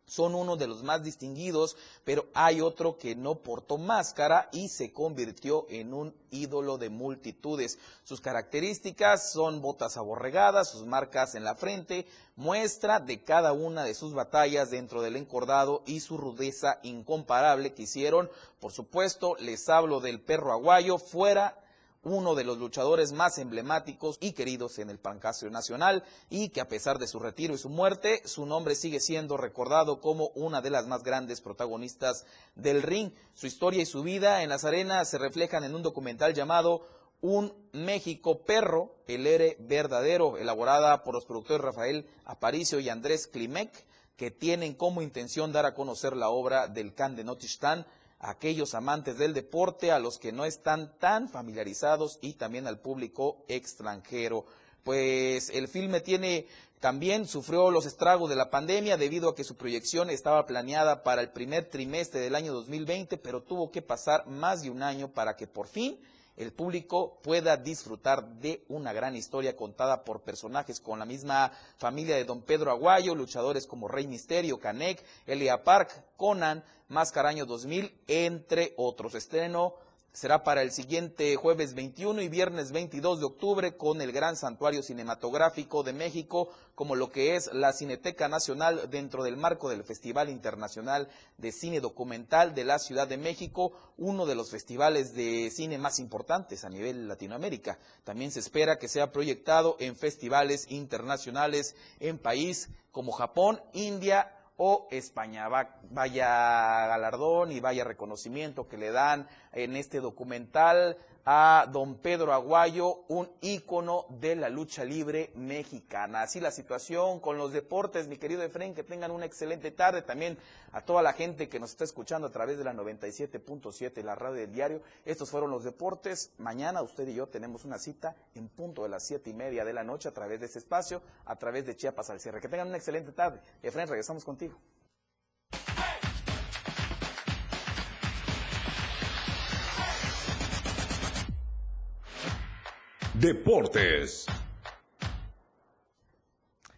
son uno de los más distinguidos, pero hay otro que no portó máscara y se convirtió en un ídolo de multitudes. Sus características son botas aborregadas, sus marcas en la frente, muestra de cada una de sus batallas dentro del encordado y su rudeza incomparable que hicieron, por supuesto, les hablo del perro aguayo, fuera uno de los luchadores más emblemáticos y queridos en el Pancasio Nacional y que a pesar de su retiro y su muerte, su nombre sigue siendo recordado como una de las más grandes protagonistas del ring. Su historia y su vida en las arenas se reflejan en un documental llamado Un México Perro, el ere verdadero, elaborada por los productores Rafael Aparicio y Andrés Klimec, que tienen como intención dar a conocer la obra del Can de Notistán, aquellos amantes del deporte, a los que no están tan familiarizados y también al público extranjero. Pues el filme tiene también sufrió los estragos de la pandemia debido a que su proyección estaba planeada para el primer trimestre del año 2020, pero tuvo que pasar más de un año para que por fin el público pueda disfrutar de una gran historia contada por personajes con la misma familia de don Pedro Aguayo, luchadores como Rey Misterio, Canek, Elia Park, Conan, Mascaraño 2000, entre otros. Estreno será para el siguiente jueves 21 y viernes 22 de octubre con el Gran Santuario Cinematográfico de México como lo que es la Cineteca Nacional dentro del marco del Festival Internacional de Cine Documental de la Ciudad de México, uno de los festivales de cine más importantes a nivel Latinoamérica. También se espera que sea proyectado en festivales internacionales en país como Japón, India, o España. vaya galardón y vaya reconocimiento que le dan en este documental a don Pedro Aguayo, un ícono de la lucha libre mexicana. Así la situación con los deportes, mi querido Efren, que tengan una excelente tarde. También a toda la gente que nos está escuchando a través de la 97.7, la radio del diario. Estos fueron los deportes. Mañana usted y yo tenemos una cita en punto de las siete y media de la noche a través de este espacio, a través de Chiapas al cierre. Que tengan una excelente tarde. Efren, regresamos contigo. Deportes.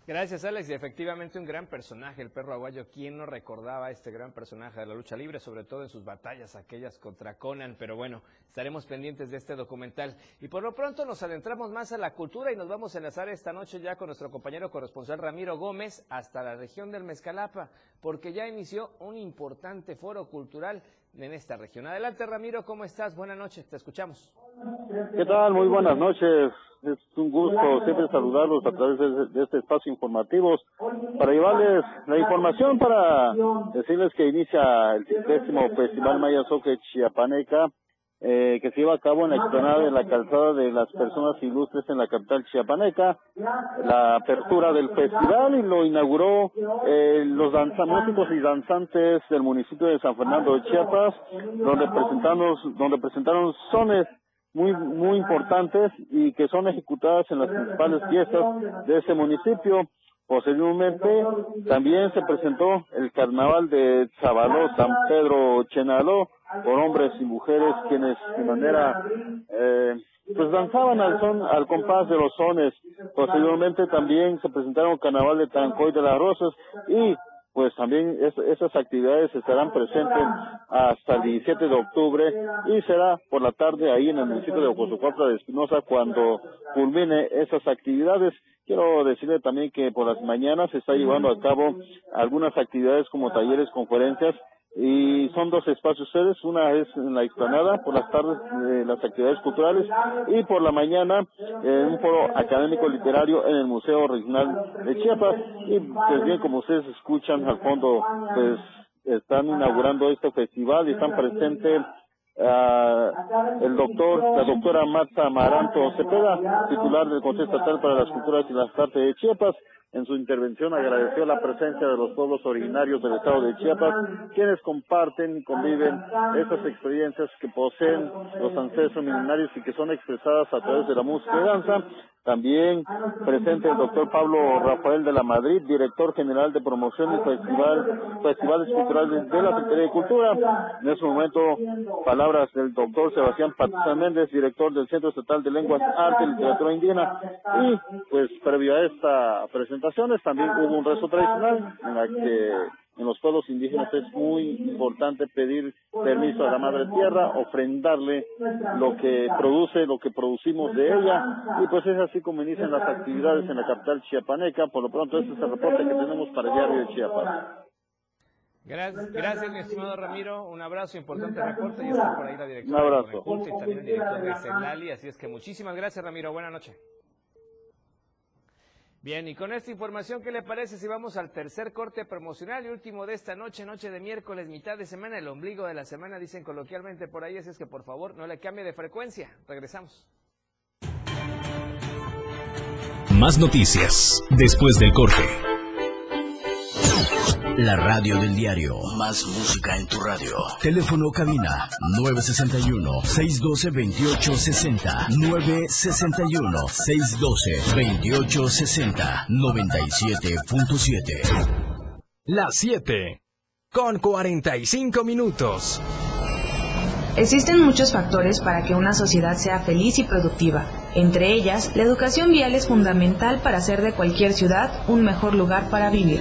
Gracias, Alex. Y efectivamente un gran personaje, el perro aguayo. ¿Quién no recordaba a este gran personaje de la lucha libre, sobre todo en sus batallas, aquellas contra Conan? Pero bueno, estaremos pendientes de este documental. Y por lo pronto nos adentramos más a la cultura y nos vamos a enlazar esta noche ya con nuestro compañero corresponsal Ramiro Gómez hasta la región del Mezcalapa, porque ya inició un importante foro cultural en esta región. Adelante, Ramiro, ¿cómo estás? Buenas noches, te escuchamos. ¿Qué tal? Muy buenas noches. Es un gusto siempre saludarlos a través de, este espacio informativo para llevarles la información para decirles que inicia el décimo Festival Maya Soque Chiapaneca eh, que se lleva a cabo en la explanada de la calzada de las personas ilustres en la capital chiapaneca, la apertura del festival y lo inauguró eh, los músicos y danzantes del municipio de San Fernando de Chiapas, donde presentamos, donde presentaron sones muy muy importantes y que son ejecutadas en las principales fiestas de ese municipio. Posteriormente también se presentó el carnaval de Zabaló San Pedro Chenaló por hombres y mujeres quienes de manera eh, pues danzaban al son al compás de los sones. Posteriormente también se presentaron el carnaval de Tancoy de las Rosas y pues también esas actividades estarán presentes hasta el 17 de octubre y será por la tarde ahí en el municipio de Ocosocuautla de Espinosa cuando culmine esas actividades. Quiero decirle también que por las mañanas se está llevando a cabo algunas actividades como talleres, conferencias y son dos espacios sedes, una es en la explanada, por las tardes eh, las actividades culturales y por la mañana en un foro académico literario en el Museo Regional de Chiapas. Y pues bien como ustedes escuchan al fondo pues están inaugurando este festival y están presentes uh, el doctor, la doctora Marta Amaranto Cepeda, titular del Consejo Estatal para las Culturas y las Artes de Chiapas, en su intervención agradeció la presencia de los pueblos originarios del estado de Chiapas, quienes comparten y conviven estas experiencias que poseen los ancestros milenarios y que son expresadas a través de la música y danza. También presente el doctor Pablo Rafael de la Madrid, director general de promoción y festival, festivales culturales de la Secretaría de Cultura. En ese momento, palabras del doctor Sebastián Patizán Méndez, director del Centro Estatal de Lenguas, Arte y Literatura Indígena. Y pues previo a esta presentación, también hubo un rezo tradicional en la que en los pueblos indígenas es muy importante pedir permiso a la madre tierra, ofrendarle lo que produce, lo que producimos de ella, y pues es así como inician las actividades en la capital chiapaneca. Por lo pronto, este es el reporte que tenemos para el diario de Chiapas. Gracias, gracias, mi estimado Ramiro. Un abrazo, importante reporte. Y está por ahí la directora Un abrazo. de y también el director de Celali. Así es que muchísimas gracias, Ramiro. Buenas noches. Bien, y con esta información, ¿qué le parece si vamos al tercer corte promocional y último de esta noche, noche de miércoles, mitad de semana, el ombligo de la semana, dicen coloquialmente por ahí, así es que por favor no le cambie de frecuencia. Regresamos. Más noticias después del corte. La radio del diario. Más música en tu radio. Teléfono cabina 961-612-2860. 961-612-2860. 97.7. Las 7. Con 45 minutos. Existen muchos factores para que una sociedad sea feliz y productiva. Entre ellas, la educación vial es fundamental para hacer de cualquier ciudad un mejor lugar para vivir.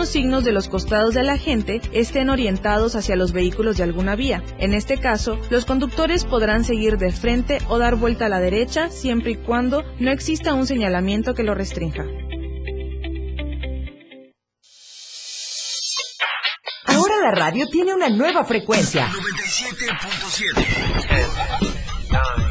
signos de los costados de la gente estén orientados hacia los vehículos de alguna vía. En este caso, los conductores podrán seguir de frente o dar vuelta a la derecha siempre y cuando no exista un señalamiento que lo restrinja. Ahora la radio tiene una nueva frecuencia. 97.7.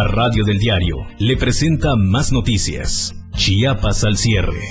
La radio del diario le presenta más noticias. Chiapas al cierre.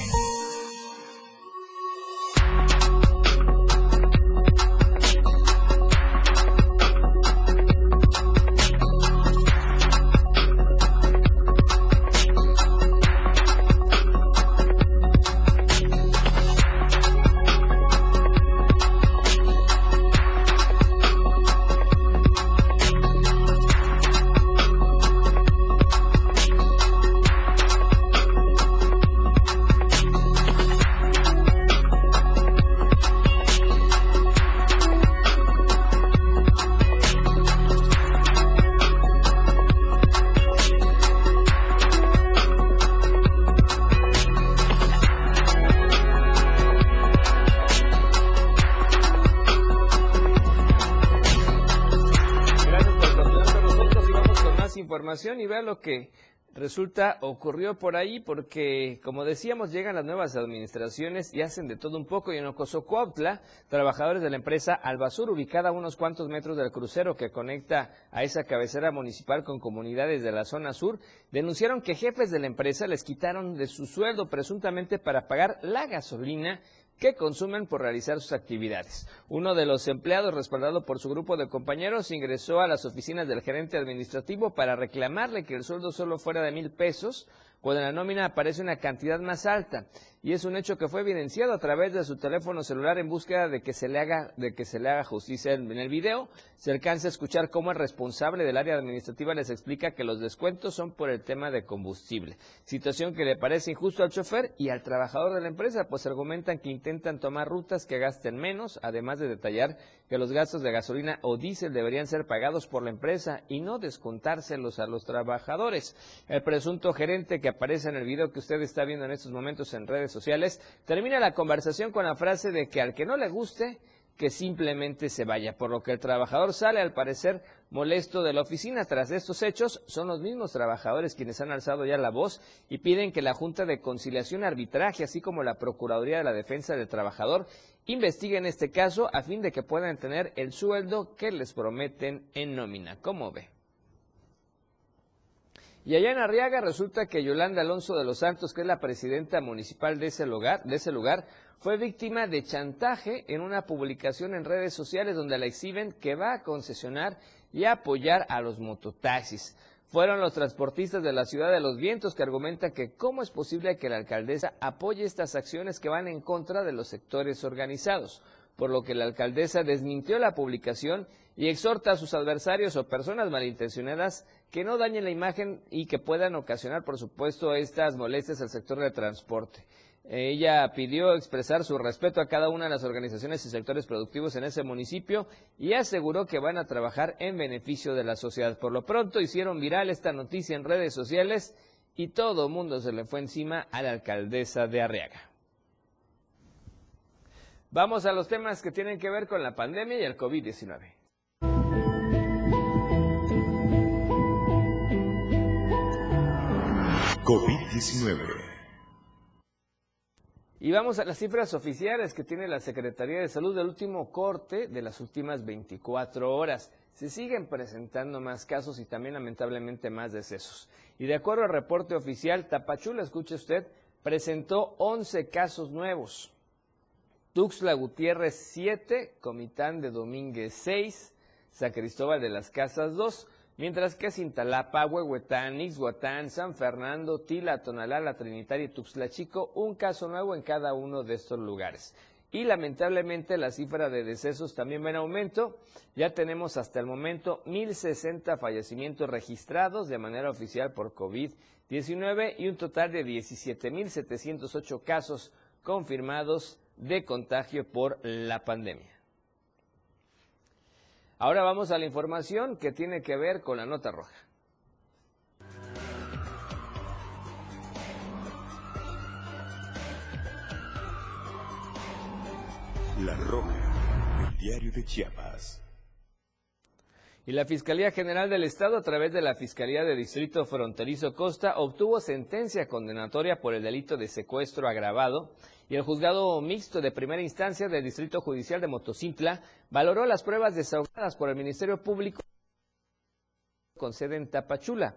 Que resulta ocurrió por ahí porque, como decíamos, llegan las nuevas administraciones y hacen de todo un poco. Y en Ocosocuautla, trabajadores de la empresa Albasur, ubicada a unos cuantos metros del crucero que conecta a esa cabecera municipal con comunidades de la zona sur, denunciaron que jefes de la empresa les quitaron de su sueldo presuntamente para pagar la gasolina que consumen por realizar sus actividades. Uno de los empleados, respaldado por su grupo de compañeros, ingresó a las oficinas del gerente administrativo para reclamarle que el sueldo solo fuera de mil pesos, cuando en la nómina aparece una cantidad más alta. Y es un hecho que fue evidenciado a través de su teléfono celular en búsqueda de que se le haga de que se le haga justicia en el video. Se alcanza a escuchar cómo el responsable del área administrativa les explica que los descuentos son por el tema de combustible. Situación que le parece injusto al chofer y al trabajador de la empresa pues argumentan que intentan tomar rutas que gasten menos además de detallar que los gastos de gasolina o diésel deberían ser pagados por la empresa y no descontárselos a los trabajadores. El presunto gerente que aparece en el video que usted está viendo en estos momentos en redes sociales, termina la conversación con la frase de que al que no le guste, que simplemente se vaya, por lo que el trabajador sale al parecer molesto de la oficina. Tras estos hechos, son los mismos trabajadores quienes han alzado ya la voz y piden que la Junta de Conciliación Arbitraje, así como la Procuraduría de la Defensa del Trabajador, investiguen este caso a fin de que puedan tener el sueldo que les prometen en nómina. ¿Cómo ve? Y allá en Arriaga resulta que Yolanda Alonso de los Santos, que es la presidenta municipal de ese lugar, de ese lugar fue víctima de chantaje en una publicación en redes sociales donde la exhiben que va a concesionar y apoyar a los mototaxis. Fueron los transportistas de la ciudad de los vientos que argumentan que cómo es posible que la alcaldesa apoye estas acciones que van en contra de los sectores organizados, por lo que la alcaldesa desmintió la publicación y exhorta a sus adversarios o personas malintencionadas que no dañen la imagen y que puedan ocasionar, por supuesto, estas molestias al sector de transporte. Ella pidió expresar su respeto a cada una de las organizaciones y sectores productivos en ese municipio y aseguró que van a trabajar en beneficio de la sociedad. Por lo pronto hicieron viral esta noticia en redes sociales y todo el mundo se le fue encima a la alcaldesa de Arriaga. Vamos a los temas que tienen que ver con la pandemia y el COVID-19. COVID-19. Y vamos a las cifras oficiales que tiene la Secretaría de Salud del último corte de las últimas 24 horas. Se siguen presentando más casos y también lamentablemente más decesos. Y de acuerdo al reporte oficial, Tapachula, escuche usted, presentó 11 casos nuevos. Tuxtla Gutiérrez 7, Comitán de Domínguez 6, San Cristóbal de las Casas 2, mientras que Cintalapa, Huehuetán, Ixhuatán, San Fernando, Tila, Tonalá, La Trinitaria y Tuxtla Chico, un caso nuevo en cada uno de estos lugares. Y lamentablemente la cifra de decesos también va en aumento. Ya tenemos hasta el momento 1.060 fallecimientos registrados de manera oficial por COVID-19 y un total de 17.708 casos confirmados de contagio por la pandemia. Ahora vamos a la información que tiene que ver con la nota roja. La Roja, el diario de Chiapas. Y la Fiscalía General del Estado, a través de la Fiscalía de Distrito Fronterizo Costa, obtuvo sentencia condenatoria por el delito de secuestro agravado y el juzgado mixto de primera instancia del Distrito Judicial de Motocintla valoró las pruebas desahogadas por el Ministerio Público con sede en Tapachula.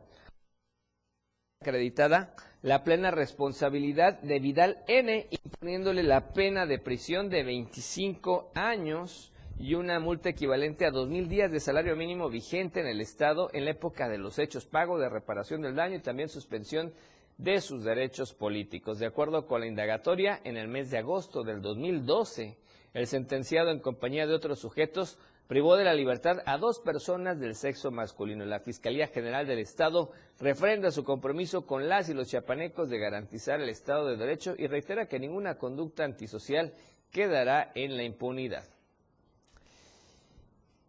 Acreditada la plena responsabilidad de Vidal N, imponiéndole la pena de prisión de 25 años y una multa equivalente a 2.000 días de salario mínimo vigente en el Estado en la época de los hechos, pago de reparación del daño y también suspensión de sus derechos políticos. De acuerdo con la indagatoria, en el mes de agosto del 2012, el sentenciado en compañía de otros sujetos privó de la libertad a dos personas del sexo masculino. La Fiscalía General del Estado refrenda su compromiso con las y los chiapanecos de garantizar el Estado de Derecho y reitera que ninguna conducta antisocial quedará en la impunidad.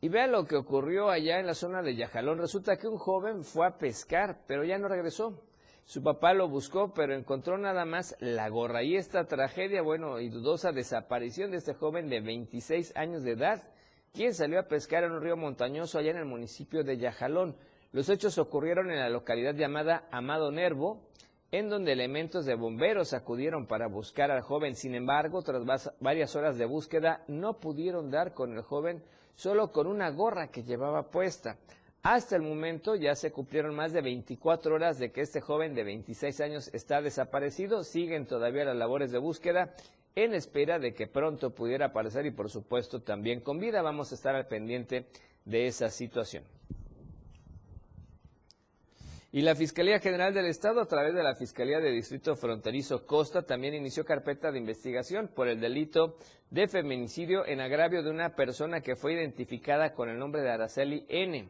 Y vea lo que ocurrió allá en la zona de Yajalón. Resulta que un joven fue a pescar, pero ya no regresó. Su papá lo buscó, pero encontró nada más la gorra. Y esta tragedia, bueno, y dudosa desaparición de este joven de 26 años de edad, quien salió a pescar en un río montañoso allá en el municipio de Yajalón. Los hechos ocurrieron en la localidad llamada Amado Nervo, en donde elementos de bomberos acudieron para buscar al joven. Sin embargo, tras varias horas de búsqueda, no pudieron dar con el joven solo con una gorra que llevaba puesta. Hasta el momento ya se cumplieron más de 24 horas de que este joven de 26 años está desaparecido. Siguen todavía las labores de búsqueda en espera de que pronto pudiera aparecer y por supuesto también con vida. Vamos a estar al pendiente de esa situación. Y la Fiscalía General del Estado, a través de la Fiscalía de Distrito Fronterizo Costa, también inició carpeta de investigación por el delito de feminicidio en agravio de una persona que fue identificada con el nombre de Araceli N.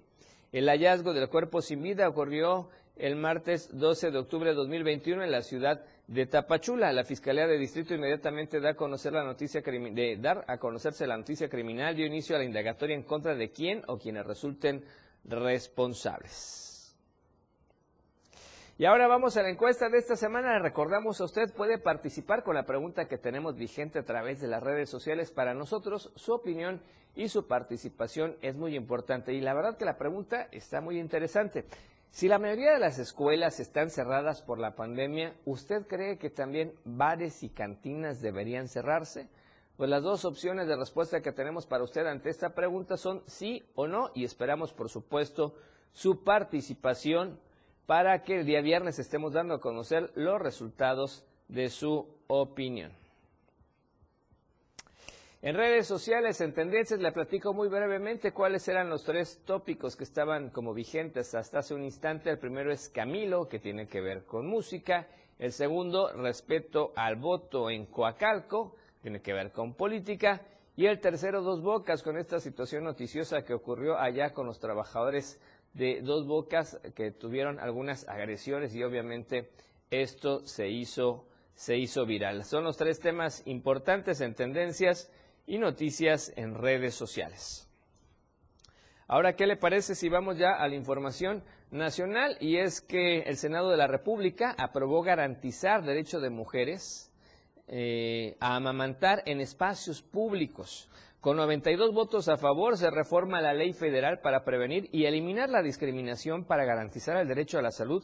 El hallazgo del cuerpo sin vida ocurrió el martes 12 de octubre de 2021 en la ciudad de Tapachula. La Fiscalía de Distrito inmediatamente da a conocer la noticia de dar a conocerse la noticia criminal dio inicio a la indagatoria en contra de quién o quienes resulten responsables. Y ahora vamos a la encuesta de esta semana. recordamos a usted puede participar con la pregunta que tenemos vigente a través de las redes sociales. Para nosotros, su opinión y su participación es muy importante. Y la verdad que la pregunta está muy interesante. Si la mayoría de las escuelas están cerradas por la pandemia, ¿usted cree que también bares y cantinas deberían cerrarse? Pues las dos opciones de respuesta que tenemos para usted ante esta pregunta son sí o no y esperamos, por supuesto, su participación para que el día viernes estemos dando a conocer los resultados de su opinión. En redes sociales, en tendencias, le platico muy brevemente cuáles eran los tres tópicos que estaban como vigentes hasta hace un instante. El primero es Camilo, que tiene que ver con música. El segundo, respecto al voto en Coacalco, tiene que ver con política. Y el tercero, Dos Bocas, con esta situación noticiosa que ocurrió allá con los trabajadores de Dos Bocas que tuvieron algunas agresiones y obviamente esto se hizo, se hizo viral. Son los tres temas importantes en tendencias y noticias en redes sociales. Ahora, ¿qué le parece si vamos ya a la información nacional? Y es que el Senado de la República aprobó garantizar derecho de mujeres eh, a amamantar en espacios públicos. Con 92 votos a favor se reforma la ley federal para prevenir y eliminar la discriminación para garantizar el derecho a la salud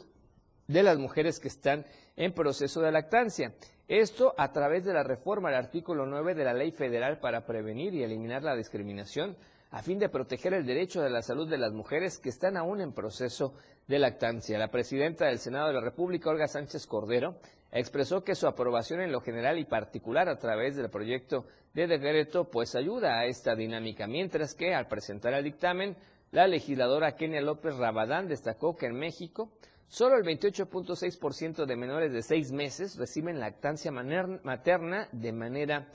de las mujeres que están en proceso de lactancia. Esto a través de la reforma al artículo 9 de la Ley Federal para prevenir y eliminar la discriminación a fin de proteger el derecho de la salud de las mujeres que están aún en proceso de lactancia. La presidenta del Senado de la República, Olga Sánchez Cordero, expresó que su aprobación en lo general y particular a través del proyecto de decreto pues ayuda a esta dinámica, mientras que al presentar el dictamen, la legisladora Kenia López Rabadán destacó que en México solo el 28.6% de menores de seis meses reciben lactancia materna de manera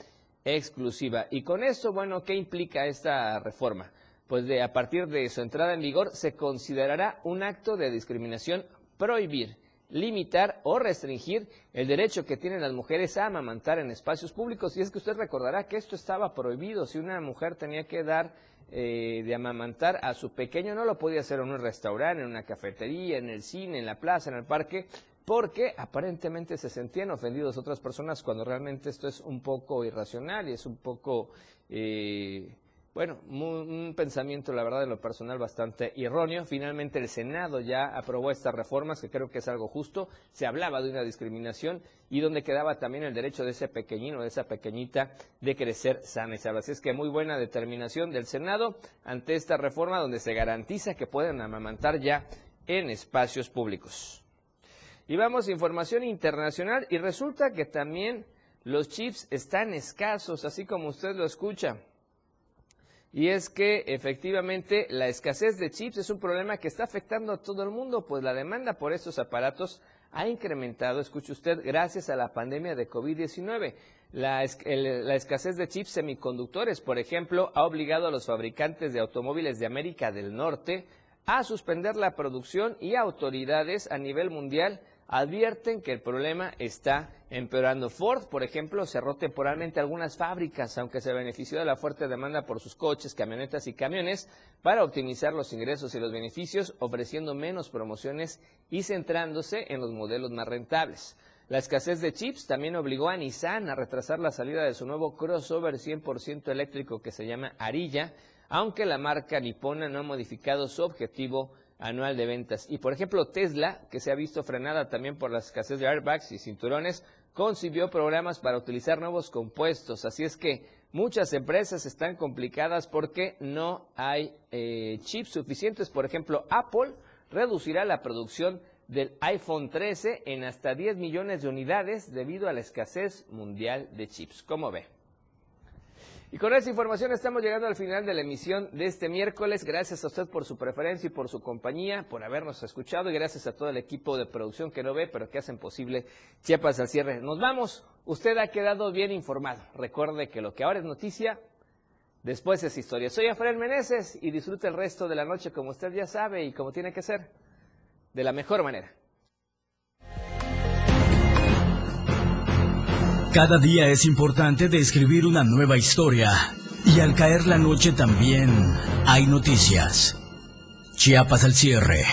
exclusiva. Y con esto, bueno, ¿qué implica esta reforma? Pues de a partir de su entrada en vigor se considerará un acto de discriminación prohibir limitar o restringir el derecho que tienen las mujeres a amamantar en espacios públicos. Y es que usted recordará que esto estaba prohibido. Si una mujer tenía que dar eh, de amamantar a su pequeño, no lo podía hacer en un restaurante, en una cafetería, en el cine, en la plaza, en el parque, porque aparentemente se sentían ofendidos otras personas cuando realmente esto es un poco irracional y es un poco... Eh, bueno, un pensamiento, la verdad, en lo personal bastante erróneo. Finalmente el Senado ya aprobó estas reformas, que creo que es algo justo. Se hablaba de una discriminación y donde quedaba también el derecho de ese pequeñino, de esa pequeñita, de crecer sana y salva. Así es que muy buena determinación del Senado ante esta reforma donde se garantiza que pueden amamantar ya en espacios públicos. Y vamos a información internacional y resulta que también los chips están escasos, así como usted lo escucha y es que efectivamente la escasez de chips es un problema que está afectando a todo el mundo, pues la demanda por estos aparatos ha incrementado, escuche usted, gracias a la pandemia de COVID-19. La, la, escasez de chips semiconductores, por ejemplo, ha obligado a los fabricantes de automóviles de América del Norte a suspender la producción y autoridades a nivel mundial advierten que el problema está empeorando. Ford, por ejemplo, cerró temporalmente algunas fábricas, aunque se benefició de la fuerte demanda por sus coches, camionetas y camiones, para optimizar los ingresos y los beneficios, ofreciendo menos promociones y centrándose en los modelos más rentables. La escasez de chips también obligó a Nissan a retrasar la salida de su nuevo crossover 100% eléctrico que se llama Arilla, aunque la marca nipona no ha modificado su objetivo anual de ventas. Y por ejemplo, Tesla, que se ha visto frenada también por la escasez de airbags y cinturones, concibió programas para utilizar nuevos compuestos. Así es que muchas empresas están complicadas porque no hay eh, chips suficientes. Por ejemplo, Apple reducirá la producción del iPhone 13 en hasta 10 millones de unidades debido a la escasez mundial de chips. ¿Cómo ve? Y con esta información estamos llegando al final de la emisión de este miércoles. Gracias a usted por su preferencia y por su compañía, por habernos escuchado y gracias a todo el equipo de producción que no ve, pero que hacen posible Chiapas al cierre. Nos vamos. Usted ha quedado bien informado. Recuerde que lo que ahora es noticia, después es historia. Soy Efraín Meneses y disfrute el resto de la noche como usted ya sabe y como tiene que ser, de la mejor manera. Cada día es importante de escribir una nueva historia. Y al caer la noche también hay noticias. Chiapas al cierre.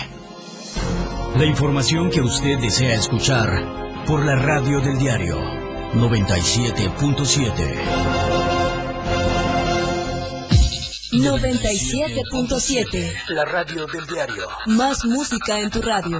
La información que usted desea escuchar por la radio del diario 97.7. 97.7. La radio del diario. Más música en tu radio.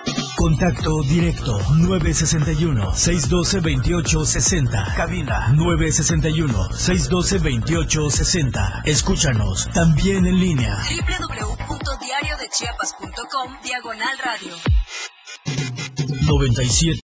Contacto directo 961-612-2860. Cabina 961-612-2860. Escúchanos también en línea. www.diariodechiapas.com Diagonal Radio. 97.